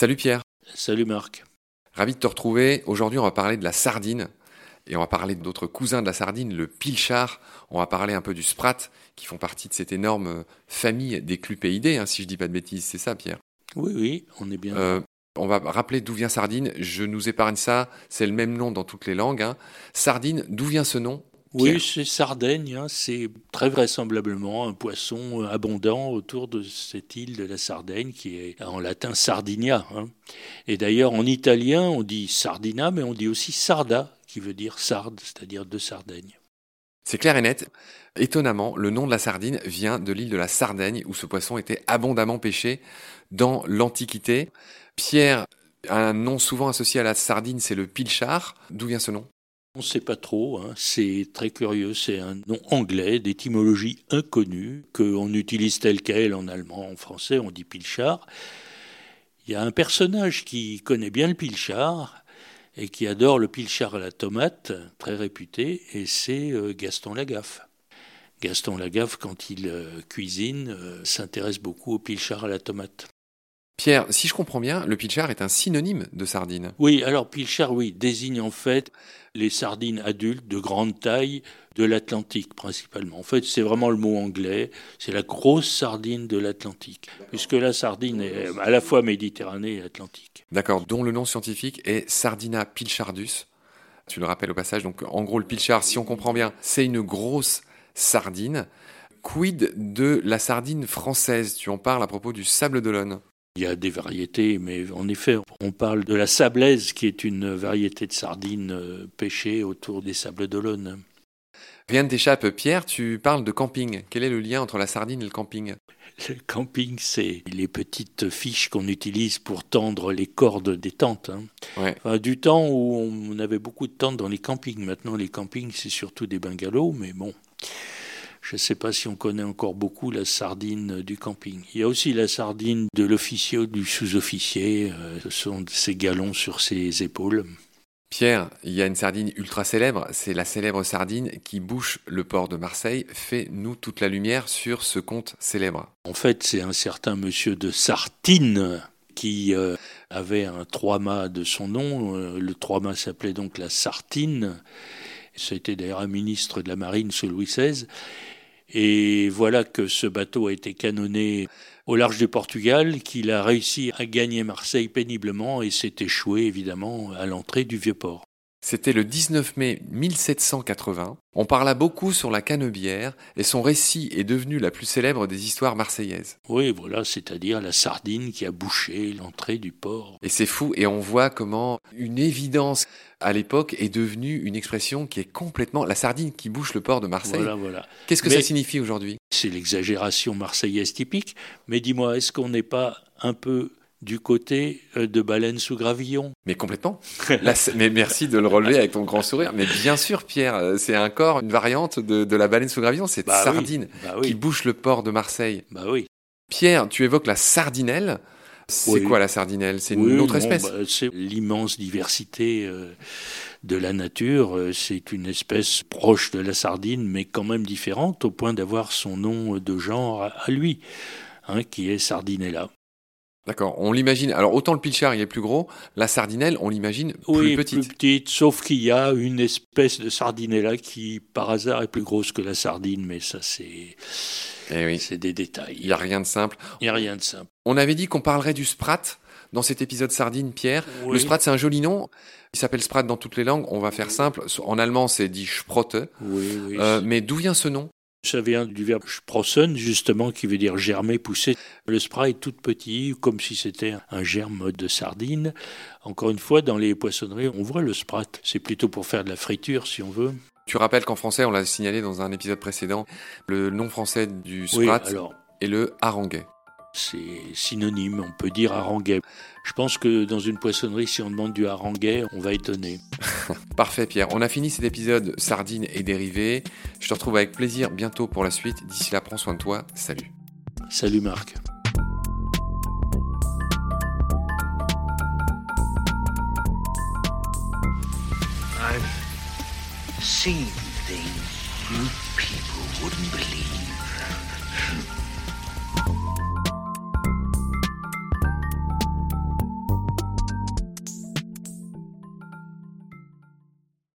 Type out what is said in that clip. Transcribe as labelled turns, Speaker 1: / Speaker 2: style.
Speaker 1: Salut Pierre.
Speaker 2: Salut Marc.
Speaker 1: Ravi de te retrouver. Aujourd'hui, on va parler de la sardine. Et on va parler d'autres cousins de la sardine, le pilchard. On va parler un peu du sprat, qui font partie de cette énorme famille des clupéidés, hein, si je dis pas de bêtises. C'est ça, Pierre?
Speaker 2: Oui, oui, on est bien.
Speaker 1: Euh, on va rappeler d'où vient sardine. Je nous épargne ça. C'est le même nom dans toutes les langues. hein. Sardine, d'où vient ce nom? Pierre
Speaker 2: Oui, c'est Sardaigne. hein, C'est très vraisemblablement un poisson abondant autour de cette île de la Sardaigne qui est en latin Sardinia. hein. Et d'ailleurs, en italien, on dit Sardina, mais on dit aussi Sarda, qui veut dire sarde, c'est-à-dire de Sardaigne.
Speaker 1: C'est clair et net. Étonnamment, le nom de la sardine vient de l'île de la Sardaigne, où ce poisson était abondamment pêché dans l'Antiquité. Pierre, un nom souvent associé à la sardine, c'est le pilchard. D'où vient ce nom?
Speaker 2: On ne sait pas trop, hein, c'est très curieux, c'est un nom anglais d'étymologie inconnue qu'on utilise tel quel en allemand, en français, on dit pilchard. Il y a un personnage qui connaît bien le pilchard et qui adore le pilchard à la tomate, très réputé, et c'est euh, Gaston Lagaffe. Gaston Lagaffe, quand il euh, cuisine, euh, s'intéresse beaucoup au pilchard à la tomate.
Speaker 1: Pierre, si je comprends bien, le pilchard est un synonyme de sardine.
Speaker 2: Oui, alors pilchard, oui, désigne en fait les sardines adultes de grande taille de l'Atlantique principalement. En fait, c'est vraiment le mot anglais, c'est la grosse sardine de l'Atlantique, puisque la sardine est à la fois Méditerranée et Atlantique.
Speaker 1: D'accord, dont le nom scientifique est Sardina pilchardus. Tu le rappelles au passage. Donc, en gros, le pilchard, si on comprend bien, c'est une grosse sardine. Quid de la sardine française? Tu en parles à propos du sable d'Olonne.
Speaker 2: Il y a des variétés, mais en effet, on parle de la sablaise, qui est une variété de sardines euh, pêchée autour des sables d'Olonne.
Speaker 1: Rien ne t'échappe, Pierre, tu parles de camping. Quel est le lien entre la sardine et le camping?
Speaker 2: Le camping, c'est les petites fiches qu'on utilise pour tendre les cordes des tentes. hein.
Speaker 1: Ouais.
Speaker 2: Enfin, du temps où on avait beaucoup de tentes dans les campings. Maintenant, les campings, c'est surtout des bungalows, mais bon. Je ne sais pas si on connaît encore beaucoup la sardine du camping. Il y a aussi la sardine de l'officier ou du sous-officier. euh, Ce sont ces galons sur ses épaules.
Speaker 1: Pierre, il y a une sardine ultra célèbre, c'est la célèbre sardine qui bouche le port de Marseille. Fais-nous toute la lumière sur ce conte célèbre.
Speaker 2: En fait, c'est un certain monsieur de Sartine qui euh, avait un trois-mâts de son nom. Euh, le trois-mâts s'appelait donc la Sartine. C'était d'ailleurs un ministre de la Marine sous Louis XVI. Et voilà que ce bateau a été canonné au large du Portugal, qu'il a réussi à gagner Marseille péniblement et s'est échoué évidemment à l'entrée du Vieux-Port.
Speaker 1: C'était le 19 mai 1780. On parla beaucoup sur la canebière et son récit est devenu la plus célèbre des histoires marseillaises.
Speaker 2: Oui, voilà, c'est-à-dire la sardine qui a bouché l'entrée du port.
Speaker 1: Et c'est fou et on voit comment une évidence à l'époque est devenue une expression qui est complètement la sardine qui bouche le port de Marseille.
Speaker 2: Voilà, voilà.
Speaker 1: Qu'est-ce que
Speaker 2: Mais-
Speaker 1: ça signifie aujourd'hui?
Speaker 2: C'est l'exagération marseillaise typique. Mais dis-moi, est-ce qu'on n'est pas un peu du côté euh, de baleine sous gravillon
Speaker 1: Mais complètement. Là, mais merci de le relever avec ton grand sourire. Mais bien sûr, Pierre, euh, c'est encore une variante de, de la baleine sous gravillon, cette
Speaker 2: Bah oui,
Speaker 1: sardine
Speaker 2: Bah
Speaker 1: qui bouche le port de Marseille.
Speaker 2: bah oui.
Speaker 1: Pierre, tu évoques la sardinelle. C'est
Speaker 2: Oui.
Speaker 1: quoi la sardinelle? C'est une autre espèce?
Speaker 2: bah, C'est l'immense diversité euh, de la nature. C'est une espèce proche de la sardine, mais quand même différente, au point d'avoir son nom de genre à, à lui, hein, qui est Sardinella.
Speaker 1: D'accord, on l'imagine. Alors autant le pilchard il est plus gros, la sardinelle on l'imagine plus
Speaker 2: oui,
Speaker 1: petite.
Speaker 2: plus petite, sauf qu'il y a une espèce de Sardinella qui, par hasard, est plus grosse que la sardine, mais ça, c'est
Speaker 1: Eh oui,
Speaker 2: c'est des détails.
Speaker 1: il n'y a rien de simple.
Speaker 2: Il n'y a rien de simple.
Speaker 1: On avait dit qu'on parlerait du sprat dans cet épisode sardine, Pierre.
Speaker 2: Oui.
Speaker 1: Le sprat c'est un joli nom. Il s'appelle sprat dans toutes les langues. On va faire simple. En allemand c'est dit sprotte.
Speaker 2: Oui, oui.
Speaker 1: Euh, mais d'où vient ce nom?
Speaker 2: Ça vient du verbe sprossen, justement, qui veut dire germer, pousser. Le sprat est tout petit, comme si c'était un germe de sardine. Encore une fois, dans les poissonneries, on voit le sprat. C'est plutôt pour faire de la friture, si on veut.
Speaker 1: Tu rappelles qu'en français, on l'a signalé dans un épisode précédent, le nom français du
Speaker 2: Oui,
Speaker 1: sprat
Speaker 2: alors,
Speaker 1: est le haranguais.
Speaker 2: C'est synonyme, on peut dire haranguais. Je pense que dans une poissonnerie, si on demande du haranguais, on va étonner.
Speaker 1: Parfait Pierre, on a fini cet épisode sardines et dérivés. Je te retrouve avec plaisir bientôt pour la suite. D'ici là, prends soin de toi. Salut.
Speaker 2: Salut Marc.
Speaker 3: I've seen things you people wouldn't believe.